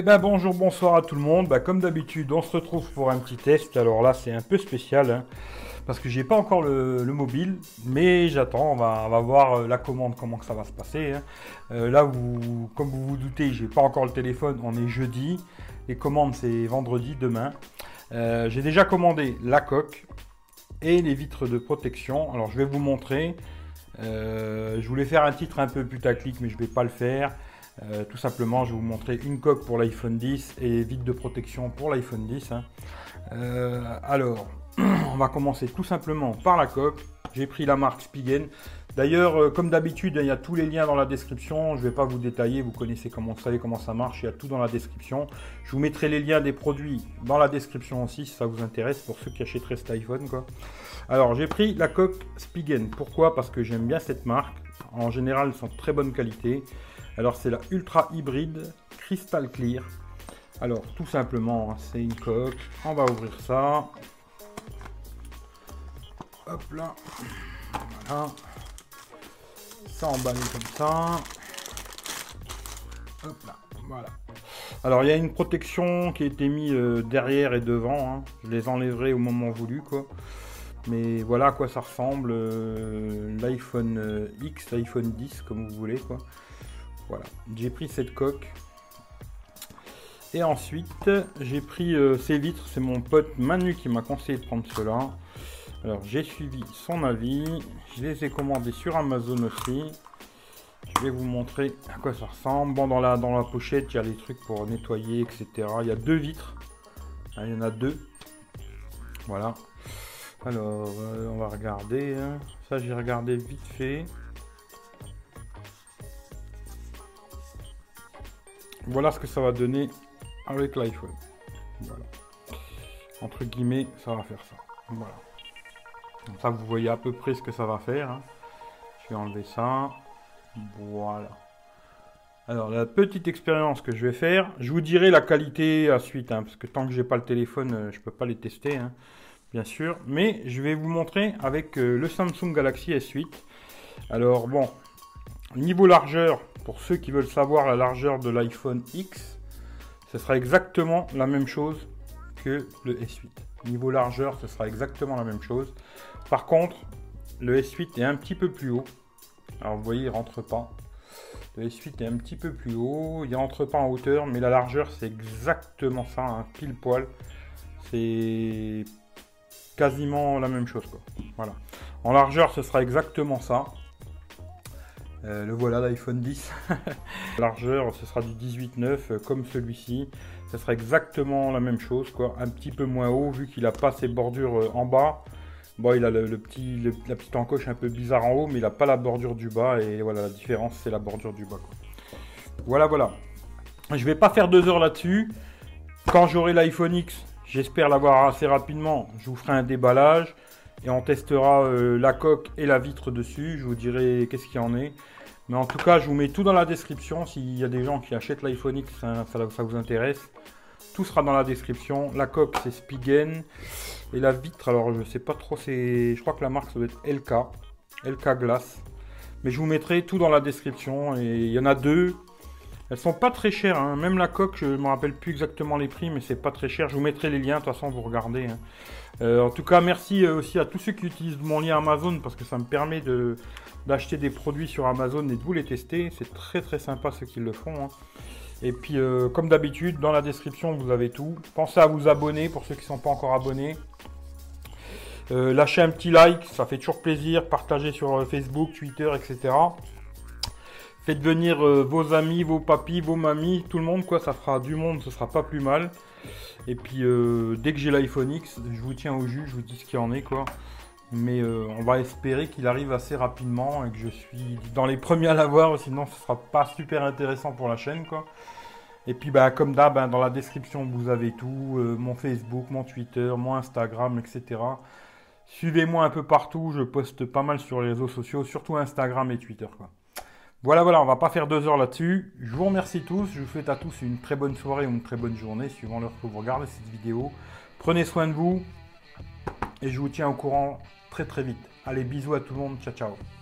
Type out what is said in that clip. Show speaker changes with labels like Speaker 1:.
Speaker 1: Eh ben bonjour, bonsoir à tout le monde. Bah, comme d'habitude, on se retrouve pour un petit test. Alors là, c'est un peu spécial hein, parce que j'ai pas encore le, mobile, mais j'attends. On va, voir euh, la commande, comment que ça va se passer. hein. Euh, là, vous, comme vous vous doutez, j'ai pas encore le téléphone. On est jeudi. Les commandes, c'est vendredi, demain. Euh, j'ai déjà commandé la coque et les vitres de protection. Alors, je vais vous montrer. Je voulais faire un titre un peu putaclic, mais je vais pas le faire. Euh, tout simplement, je vais vous montrer une coque pour l'iPhone 10 et vitre de protection pour l'iPhone 10. hein. Euh, alors, on va commencer tout simplement par la coque. J'ai pris la marque Spigen. D'ailleurs, euh, comme d'habitude, il y a tous les liens dans la description. Je ne vais pas vous détailler, vous connaissez comment, vous savez comment ça marche. Il y a tout dans la description. Je vous mettrai les liens des produits dans la description aussi, si ça vous intéresse, pour ceux qui achèteraient cet iPhone. Alors, j'ai pris la coque Spigen. Pourquoi? Parce que j'aime bien cette marque. En général, elles sont de très bonne qualité. Alors, c'est la Ultra Hybride Crystal Clear. Alors, tout simplement, hein, c'est une coque. On va ouvrir ça. Hop là. Voilà. Ça emballé comme ça. Hop là. Voilà. Alors, il y a une protection qui a été mise euh, derrière et devant. hein. Je les enlèverai au moment voulu, quoi. Mais voilà à quoi ça ressemble. euh, L'iPhone euh, X, l'iPhone 10, comme vous voulez, quoi. Voilà. J'ai pris cette coque. Et ensuite, j'ai pris euh, ces vitres. C'est mon pote Manu qui m'a conseillé de prendre cela. Alors, j'ai suivi son avis. Je les ai commandés sur Amazon aussi. Je vais vous montrer à quoi ça ressemble. Bon, dans la, dans la pochette, il y a les trucs pour nettoyer, etc. Il y a deux vitres. Ah, il y en a deux. Voilà. Alors, euh, on va regarder. hein. Ça, j'ai regardé vite fait. Voilà ce que ça va donner avec l'iPhone. Entre guillemets, ça va faire ça. Voilà. Comme ça, vous voyez à peu près ce que ça va faire. hein. Je vais enlever ça. Voilà. Alors, la petite expérience que je vais faire, je vous dirai la qualité à suite, hein, parce que tant que j'ai pas le téléphone, euh, je peux pas les tester, hein, bien sûr. Mais je vais vous montrer avec euh, le Samsung Galaxy S8. Alors, bon, niveau largeur, pour ceux qui veulent savoir la largeur de l'iPhone X, ce sera exactement la même chose que le S8. Niveau largeur, ce sera exactement la même chose. Par contre, le S8 est un petit peu plus haut. Alors vous voyez, il rentre pas. Le S8 est un petit peu plus haut, il rentre pas en hauteur, mais la largeur c'est exactement ça, hein, pile poil. C'est quasiment la même chose. Voilà. En largeur, ce sera exactement ça. Euh, le voilà l'iPhone 10. largeur, ce sera du 18.9 euh, comme celui-ci. Ce sera exactement la même chose. Un petit peu moins haut vu qu'il a pas ses bordures euh, en bas. Bon, il a le, la petite encoche un peu bizarre en haut, mais il n'a pas la bordure du bas. Et voilà, la différence, c'est la bordure du bas. Voilà, voilà. Je vais pas faire deux heures là-dessus. Quand j'aurai l'iPhone X, j'espère l'avoir assez rapidement. Je vous ferai un déballage et on testera euh, la coque et la vitre dessus. Je vous dirai qu'est-ce qu'il y en est. Mais en tout cas, je vous mets tout dans la description. S'il y a des gens qui achètent l'iPhone X, ça, vous intéresse. Tout sera dans la description. La coque, c'est Spigen. Et la vitre, alors je sais pas trop, c'est. Je crois que la marque, ça doit être LK. LK Glass. Mais je vous mettrai tout dans la description. Et il y en a deux. Elles sont pas très chères. hein. Même la coque, je me rappelle plus exactement les prix, mais c'est pas très cher. Je vous mettrai les liens. De toute façon, vous regardez. hein. Euh, en tout cas, merci euh, aussi à tous ceux qui utilisent mon lien Amazon parce que ça me permet de d'acheter des produits sur Amazon et de vous les tester. C'est très très sympa ceux qui le font. hein. Et puis, euh, comme d'habitude, dans la description, vous avez tout. Pensez à vous abonner pour ceux qui ne sont pas encore abonnés. Lâchez un petit like, ça fait toujours plaisir. Partagez sur Facebook, Twitter, etc. Faites venir euh, vos amis, vos papis, vos mamies, tout le monde, quoi. Ça fera du monde, ce sera pas plus mal. Et puis, euh, dès que j'ai l'iPhone X, je vous tiens au jus, je vous dis ce qu'il en est, quoi. Mais euh, on va espérer qu'il arrive assez rapidement et que je suis dans les premiers à l'avoir, sinon ce sera pas super intéressant pour la chaîne, quoi. Et puis, bah, comme d'hab, hein, dans la description, vous avez tout mon Facebook, mon Twitter, mon Instagram, etc. Suivez-moi un peu partout, je poste pas mal sur les réseaux sociaux, surtout Instagram et Twitter. Quoi. Voilà, voilà, on va pas faire deux heures là-dessus. Je vous remercie tous, je vous souhaite à tous une très bonne soirée ou une très bonne journée, suivant l'heure que vous regardez cette vidéo. Prenez soin de vous et je vous tiens au courant très très vite. Allez, bisous à tout le monde, ciao ciao.